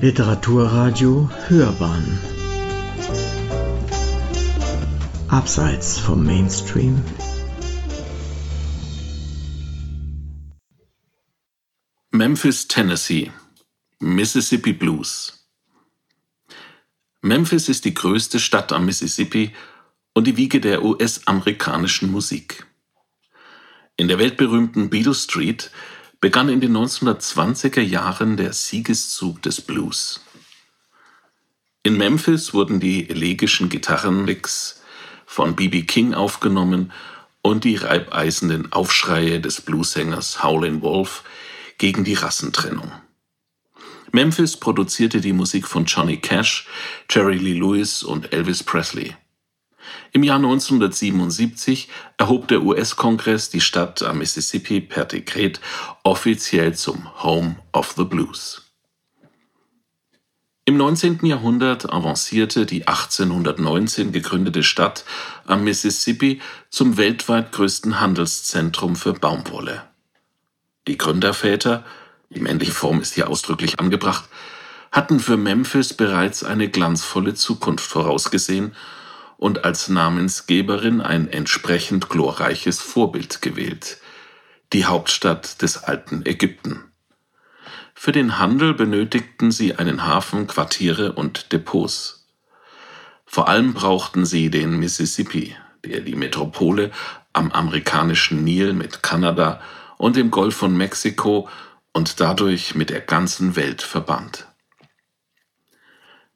Literaturradio Hörbahn. Abseits vom Mainstream. Memphis, Tennessee. Mississippi Blues. Memphis ist die größte Stadt am Mississippi und die Wiege der US-amerikanischen Musik. In der weltberühmten Beale Street begann in den 1920er Jahren der Siegeszug des Blues. In Memphis wurden die elegischen Gitarrenlicks von B.B. King aufgenommen und die reibeisenden Aufschreie des Bluesängers Howlin' Wolf gegen die Rassentrennung. Memphis produzierte die Musik von Johnny Cash, Jerry Lee Lewis und Elvis Presley. Im Jahr 1977 erhob der US-Kongress die Stadt am Mississippi per Dekret offiziell zum Home of the Blues. Im 19. Jahrhundert avancierte die 1819 gegründete Stadt am Mississippi zum weltweit größten Handelszentrum für Baumwolle. Die Gründerväter, die männliche Form ist hier ausdrücklich angebracht, hatten für Memphis bereits eine glanzvolle Zukunft vorausgesehen und als Namensgeberin ein entsprechend glorreiches Vorbild gewählt, die Hauptstadt des alten Ägypten. Für den Handel benötigten sie einen Hafen, Quartiere und Depots. Vor allem brauchten sie den Mississippi, der die Metropole am amerikanischen Nil mit Kanada und dem Golf von Mexiko und dadurch mit der ganzen Welt verband.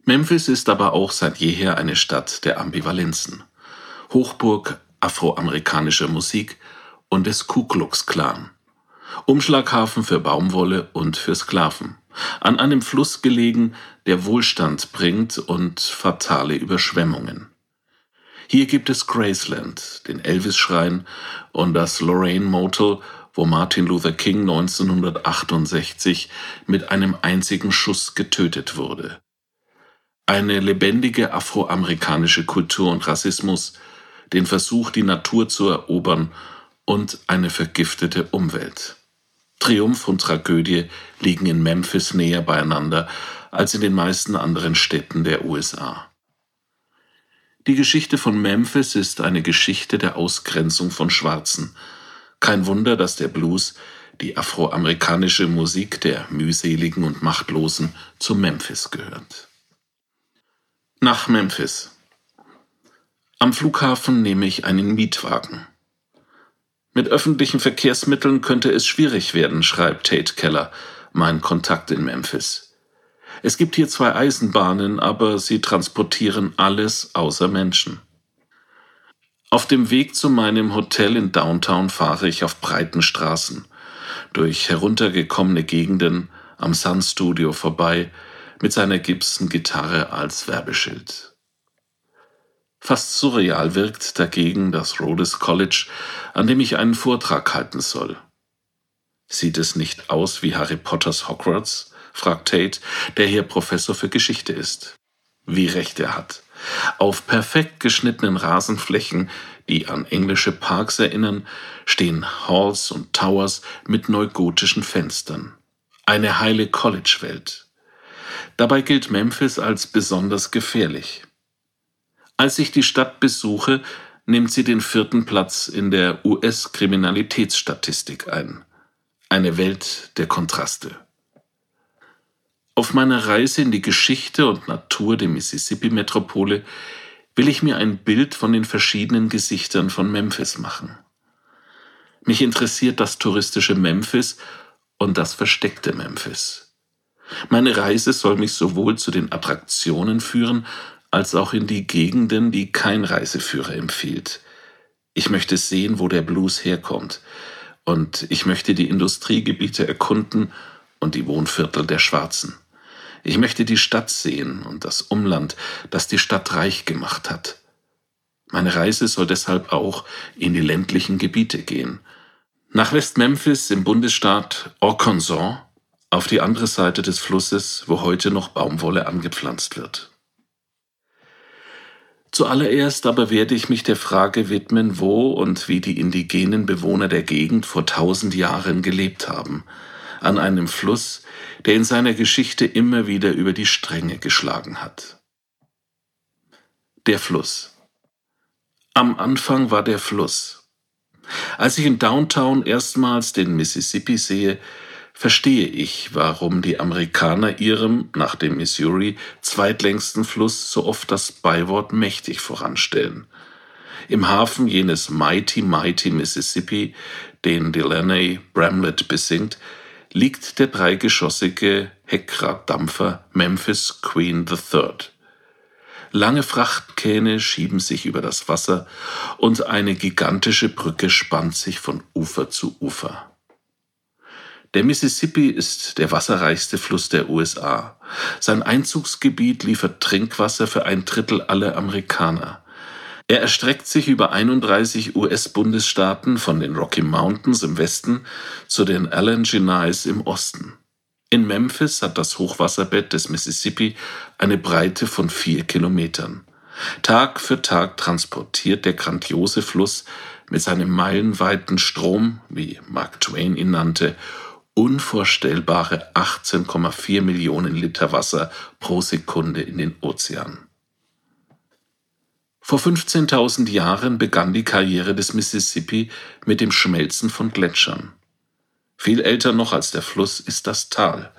Memphis ist aber auch seit jeher eine Stadt der Ambivalenzen, Hochburg afroamerikanischer Musik und des Ku Klux Klan, Umschlaghafen für Baumwolle und für Sklaven, an einem Fluss gelegen, der Wohlstand bringt und fatale Überschwemmungen. Hier gibt es Graceland, den Elvis-Schrein und das Lorraine Motel, wo Martin Luther King 1968 mit einem einzigen Schuss getötet wurde eine lebendige afroamerikanische Kultur und Rassismus, den Versuch, die Natur zu erobern und eine vergiftete Umwelt. Triumph und Tragödie liegen in Memphis näher beieinander als in den meisten anderen Städten der USA. Die Geschichte von Memphis ist eine Geschichte der Ausgrenzung von Schwarzen. Kein Wunder, dass der Blues, die afroamerikanische Musik der mühseligen und Machtlosen, zu Memphis gehört. Nach Memphis. Am Flughafen nehme ich einen Mietwagen. Mit öffentlichen Verkehrsmitteln könnte es schwierig werden, schreibt Tate Keller, mein Kontakt in Memphis. Es gibt hier zwei Eisenbahnen, aber sie transportieren alles außer Menschen. Auf dem Weg zu meinem Hotel in Downtown fahre ich auf breiten Straßen, durch heruntergekommene Gegenden, am Sun Studio vorbei, mit seiner Gibson-Gitarre als Werbeschild. Fast surreal wirkt dagegen das Rhodes College, an dem ich einen Vortrag halten soll. Sieht es nicht aus wie Harry Potters Hogwarts? fragt Tate, der hier Professor für Geschichte ist. Wie recht er hat. Auf perfekt geschnittenen Rasenflächen, die an englische Parks erinnern, stehen Halls und Towers mit neugotischen Fenstern. Eine heile College-Welt. Dabei gilt Memphis als besonders gefährlich. Als ich die Stadt besuche, nimmt sie den vierten Platz in der US-Kriminalitätsstatistik ein. Eine Welt der Kontraste. Auf meiner Reise in die Geschichte und Natur der Mississippi-Metropole will ich mir ein Bild von den verschiedenen Gesichtern von Memphis machen. Mich interessiert das touristische Memphis und das versteckte Memphis. Meine Reise soll mich sowohl zu den Attraktionen führen, als auch in die Gegenden, die kein Reiseführer empfiehlt. Ich möchte sehen, wo der Blues herkommt. Und ich möchte die Industriegebiete erkunden und die Wohnviertel der Schwarzen. Ich möchte die Stadt sehen und das Umland, das die Stadt reich gemacht hat. Meine Reise soll deshalb auch in die ländlichen Gebiete gehen. Nach West Memphis im Bundesstaat Arkansas auf die andere Seite des Flusses, wo heute noch Baumwolle angepflanzt wird. Zuallererst aber werde ich mich der Frage widmen, wo und wie die indigenen Bewohner der Gegend vor tausend Jahren gelebt haben, an einem Fluss, der in seiner Geschichte immer wieder über die Stränge geschlagen hat. Der Fluss. Am Anfang war der Fluss. Als ich in Downtown erstmals den Mississippi sehe, verstehe ich, warum die Amerikaner ihrem, nach dem Missouri, zweitlängsten Fluss so oft das Beiwort mächtig voranstellen. Im Hafen jenes Mighty Mighty Mississippi, den Delaney Bramlett besingt, liegt der dreigeschossige Heckraddampfer Memphis Queen III. Lange Frachtkähne schieben sich über das Wasser und eine gigantische Brücke spannt sich von Ufer zu Ufer. Der Mississippi ist der wasserreichste Fluss der USA. Sein Einzugsgebiet liefert Trinkwasser für ein Drittel aller Amerikaner. Er erstreckt sich über 31 US-Bundesstaaten von den Rocky Mountains im Westen zu den Alleghenies im Osten. In Memphis hat das Hochwasserbett des Mississippi eine Breite von vier Kilometern. Tag für Tag transportiert der grandiose Fluss mit seinem meilenweiten Strom, wie Mark Twain ihn nannte, unvorstellbare 18,4 Millionen Liter Wasser pro Sekunde in den Ozean. Vor 15.000 Jahren begann die Karriere des Mississippi mit dem Schmelzen von Gletschern. Viel älter noch als der Fluss ist das Tal.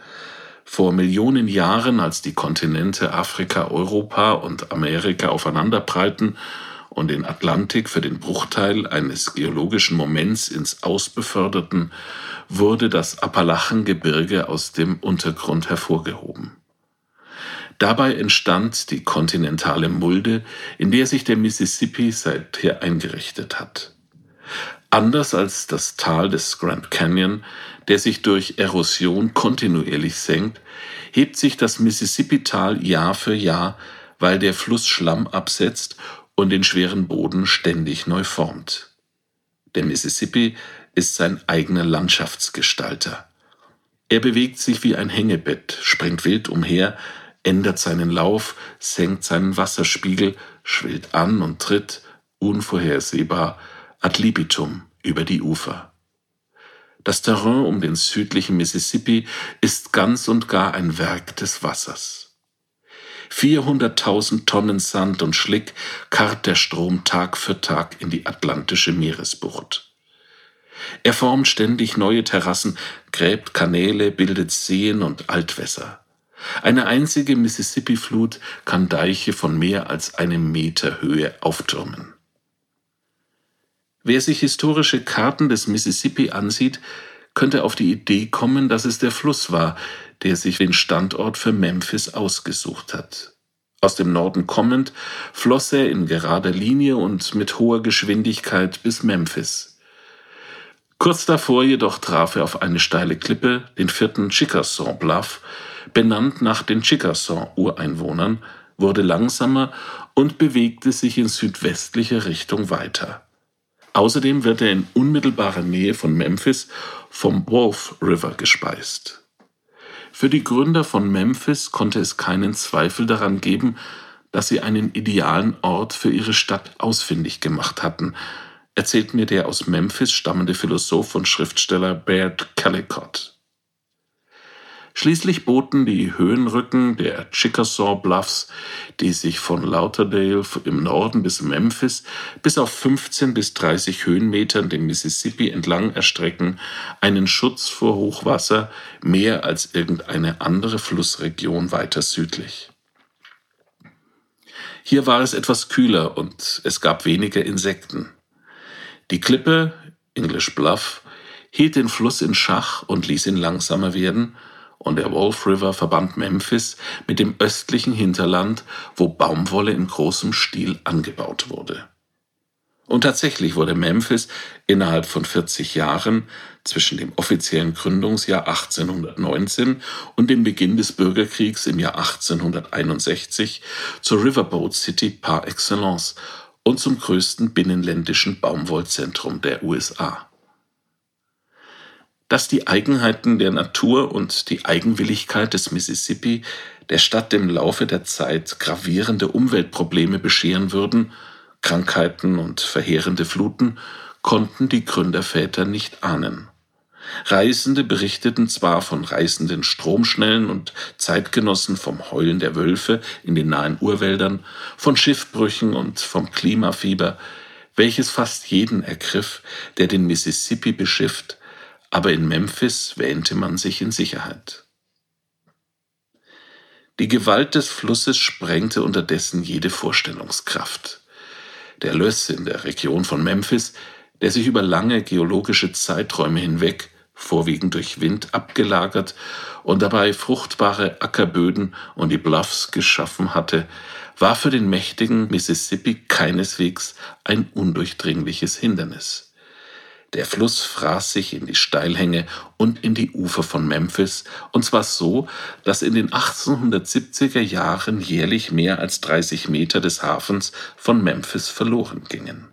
Vor Millionen Jahren, als die Kontinente Afrika, Europa und Amerika aufeinanderprallten und den Atlantik für den Bruchteil eines geologischen Moments ins Aus beförderten, wurde das Appalachengebirge aus dem Untergrund hervorgehoben. Dabei entstand die kontinentale Mulde, in der sich der Mississippi seither eingerichtet hat. Anders als das Tal des Grand Canyon, der sich durch Erosion kontinuierlich senkt, hebt sich das Mississippi-Tal Jahr für Jahr, weil der Fluss Schlamm absetzt und den schweren Boden ständig neu formt. Der Mississippi ist sein eigener Landschaftsgestalter. Er bewegt sich wie ein Hängebett, springt wild umher, ändert seinen Lauf, senkt seinen Wasserspiegel, schwillt an und tritt, unvorhersehbar, ad libitum über die Ufer. Das Terrain um den südlichen Mississippi ist ganz und gar ein Werk des Wassers. 400.000 Tonnen Sand und Schlick karrt der Strom Tag für Tag in die atlantische Meeresbucht. Er formt ständig neue Terrassen, gräbt Kanäle, bildet Seen und Altwässer. Eine einzige Mississippi-Flut kann Deiche von mehr als einem Meter Höhe auftürmen. Wer sich historische Karten des Mississippi ansieht, könnte auf die Idee kommen, dass es der Fluss war, der sich den Standort für Memphis ausgesucht hat. Aus dem Norden kommend floss er in gerader Linie und mit hoher Geschwindigkeit bis Memphis. Kurz davor jedoch traf er auf eine steile Klippe, den vierten Chickasaw Bluff, benannt nach den Chickasaw-Ureinwohnern, wurde langsamer und bewegte sich in südwestlicher Richtung weiter. Außerdem wird er in unmittelbarer Nähe von Memphis vom Wolf River gespeist. Für die Gründer von Memphis konnte es keinen Zweifel daran geben, dass sie einen idealen Ort für ihre Stadt ausfindig gemacht hatten, erzählt mir der aus Memphis stammende Philosoph und Schriftsteller Baird Callicott. Schließlich boten die Höhenrücken der Chickasaw Bluffs, die sich von Lauderdale im Norden bis Memphis bis auf 15 bis 30 Höhenmetern den Mississippi entlang erstrecken, einen Schutz vor Hochwasser mehr als irgendeine andere Flussregion weiter südlich. Hier war es etwas kühler und es gab weniger Insekten. Die Klippe, English Bluff, hielt den Fluss in Schach und ließ ihn langsamer werden, und der Wolf River verband Memphis mit dem östlichen Hinterland, wo Baumwolle in großem Stil angebaut wurde. Und tatsächlich wurde Memphis innerhalb von 40 Jahren zwischen dem offiziellen Gründungsjahr 1819 und dem Beginn des Bürgerkriegs im Jahr 1861 zur Riverboat City par excellence und zum größten binnenländischen Baumwollzentrum der USA. Dass die Eigenheiten der Natur und die Eigenwilligkeit des Mississippi der Stadt im Laufe der Zeit gravierende Umweltprobleme bescheren würden, Krankheiten und verheerende Fluten, konnten die Gründerväter nicht ahnen. Reisende berichteten zwar von reißenden Stromschnellen und Zeitgenossen vom Heulen der Wölfe in den nahen Urwäldern, von Schiffbrüchen und vom Klimafieber, welches fast jeden ergriff, der den Mississippi beschifft, aber in Memphis wähnte man sich in Sicherheit. Die Gewalt des Flusses sprengte unterdessen jede Vorstellungskraft. Der Löss in der Region von Memphis, der sich über lange geologische Zeiträume hinweg vorwiegend durch Wind abgelagert und dabei fruchtbare Ackerböden und die Bluffs geschaffen hatte, war für den mächtigen Mississippi keineswegs ein undurchdringliches Hindernis. Der Fluss fraß sich in die Steilhänge und in die Ufer von Memphis, und zwar so, dass in den 1870er Jahren jährlich mehr als 30 Meter des Hafens von Memphis verloren gingen.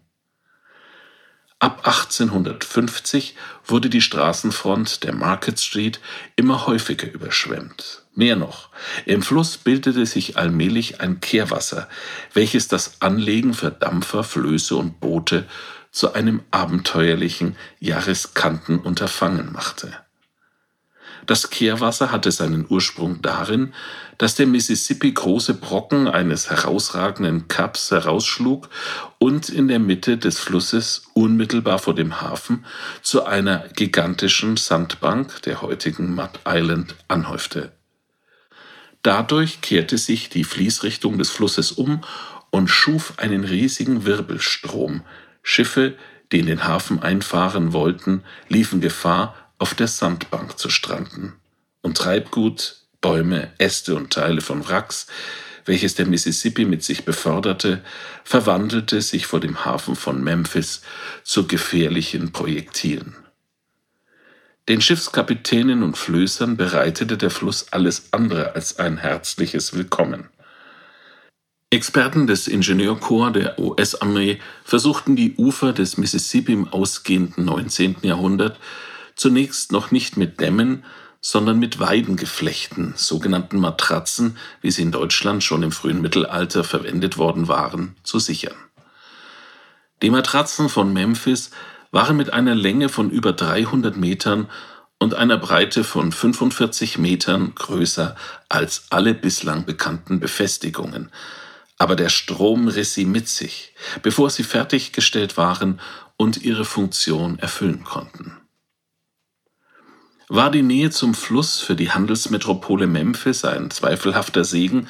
Ab 1850 wurde die Straßenfront der Market Street immer häufiger überschwemmt. Mehr noch, im Fluss bildete sich allmählich ein Kehrwasser, welches das Anlegen für Dampfer, Flöße und Boote zu einem abenteuerlichen, ja riskanten Unterfangen machte. Das Kehrwasser hatte seinen Ursprung darin, dass der Mississippi große Brocken eines herausragenden Kaps herausschlug und in der Mitte des Flusses unmittelbar vor dem Hafen zu einer gigantischen Sandbank der heutigen Mud Island anhäufte. Dadurch kehrte sich die Fließrichtung des Flusses um und schuf einen riesigen Wirbelstrom. Schiffe, die in den Hafen einfahren wollten, liefen Gefahr, auf der Sandbank zu stranden. Und Treibgut, Bäume, Äste und Teile von Wracks, welches der Mississippi mit sich beförderte, verwandelte sich vor dem Hafen von Memphis zu gefährlichen Projektilen. Den Schiffskapitänen und Flößern bereitete der Fluss alles andere als ein herzliches Willkommen. Experten des Ingenieurkorps der US-Armee versuchten die Ufer des Mississippi im ausgehenden 19. Jahrhundert zunächst noch nicht mit Dämmen, sondern mit Weidengeflechten, sogenannten Matratzen, wie sie in Deutschland schon im frühen Mittelalter verwendet worden waren, zu sichern. Die Matratzen von Memphis waren mit einer Länge von über 300 Metern und einer Breite von 45 Metern größer als alle bislang bekannten Befestigungen, aber der Strom riss sie mit sich, bevor sie fertiggestellt waren und ihre Funktion erfüllen konnten. War die Nähe zum Fluss für die Handelsmetropole Memphis ein zweifelhafter Segen,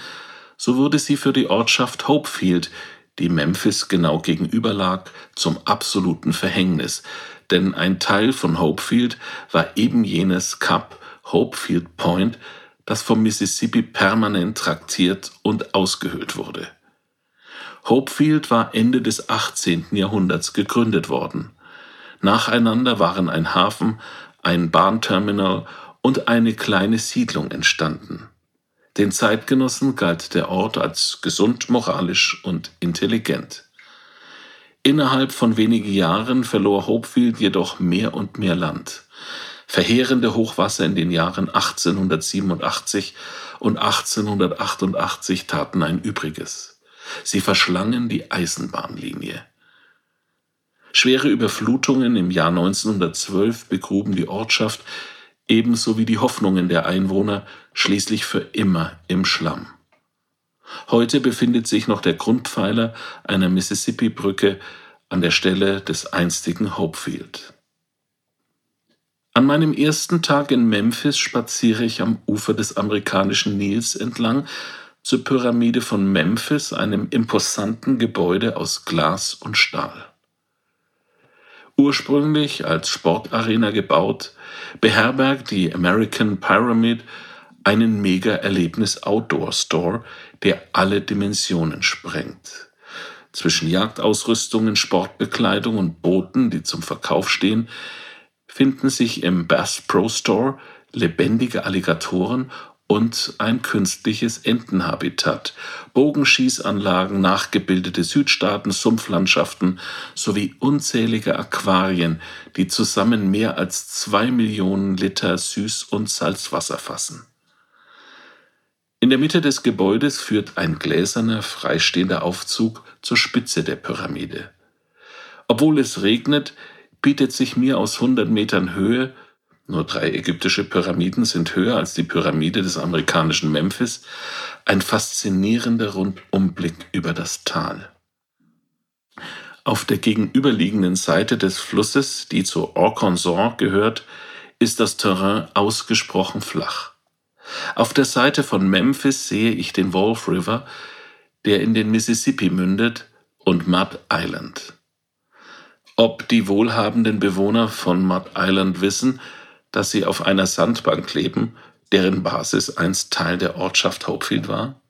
so wurde sie für die Ortschaft Hopefield, die Memphis genau gegenüber lag, zum absoluten Verhängnis, denn ein Teil von Hopefield war eben jenes Kap Hopefield Point, das vom Mississippi permanent traktiert und ausgehöhlt wurde. Hopefield war Ende des 18. Jahrhunderts gegründet worden. Nacheinander waren ein Hafen, ein Bahnterminal und eine kleine Siedlung entstanden. Den Zeitgenossen galt der Ort als gesund, moralisch und intelligent. Innerhalb von wenigen Jahren verlor Hopefield jedoch mehr und mehr Land. Verheerende Hochwasser in den Jahren 1887 und 1888 taten ein Übriges. Sie verschlangen die Eisenbahnlinie. Schwere Überflutungen im Jahr 1912 begruben die Ortschaft ebenso wie die Hoffnungen der Einwohner schließlich für immer im Schlamm. Heute befindet sich noch der Grundpfeiler einer Mississippi-Brücke an der Stelle des einstigen Hopefield. An meinem ersten Tag in Memphis spaziere ich am Ufer des amerikanischen Nils entlang zur Pyramide von Memphis, einem imposanten Gebäude aus Glas und Stahl. Ursprünglich als Sportarena gebaut, beherbergt die American Pyramid einen Mega-Erlebnis-Outdoor-Store, der alle Dimensionen sprengt. Zwischen Jagdausrüstungen, Sportbekleidung und Booten, die zum Verkauf stehen, finden sich im Bass Pro Store lebendige Alligatoren und ein künstliches Entenhabitat, Bogenschießanlagen, nachgebildete Südstaaten, Sumpflandschaften sowie unzählige Aquarien, die zusammen mehr als zwei Millionen Liter Süß- und Salzwasser fassen. In der Mitte des Gebäudes führt ein gläserner, freistehender Aufzug zur Spitze der Pyramide. Obwohl es regnet, bietet sich mir aus 100 Metern Höhe nur drei ägyptische Pyramiden sind höher als die Pyramide des amerikanischen Memphis, ein faszinierender Rundumblick über das Tal. Auf der gegenüberliegenden Seite des Flusses, die zu Arkansas gehört, ist das Terrain ausgesprochen flach. Auf der Seite von Memphis sehe ich den Wolf River, der in den Mississippi mündet, und Mud Island. Ob die wohlhabenden Bewohner von Mud Island wissen, dass sie auf einer Sandbank leben, deren Basis einst Teil der Ortschaft Hopefield war?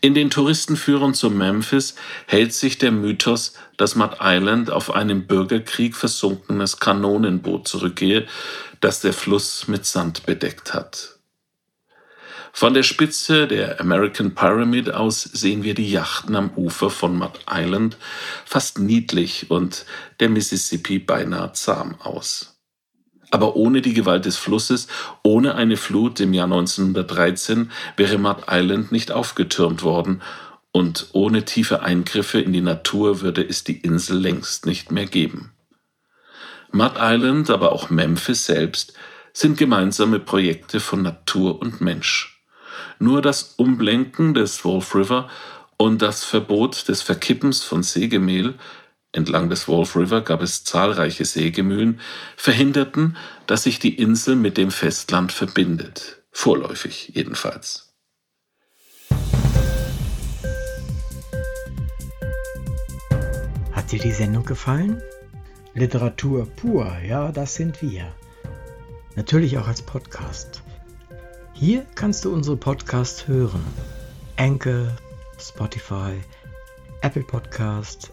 In den Touristenführern zu Memphis hält sich der Mythos, dass Mud Island auf einem Bürgerkrieg versunkenes Kanonenboot zurückgehe, das der Fluss mit Sand bedeckt hat. Von der Spitze der American Pyramid aus sehen wir die Yachten am Ufer von Mud Island fast niedlich und der Mississippi beinahe zahm aus. Aber ohne die Gewalt des Flusses, ohne eine Flut im Jahr 1913 wäre Mud Island nicht aufgetürmt worden und ohne tiefe Eingriffe in die Natur würde es die Insel längst nicht mehr geben. Mud Island, aber auch Memphis selbst sind gemeinsame Projekte von Natur und Mensch. Nur das Umblenken des Wolf River und das Verbot des Verkippens von Sägemehl entlang des Wolf River gab es zahlreiche Sägemühlen, verhinderten, dass sich die Insel mit dem Festland verbindet, vorläufig jedenfalls. Hat dir die Sendung gefallen? Literatur pur, ja, das sind wir. Natürlich auch als Podcast. Hier kannst du unsere Podcasts hören. Anchor, Spotify, Apple Podcast,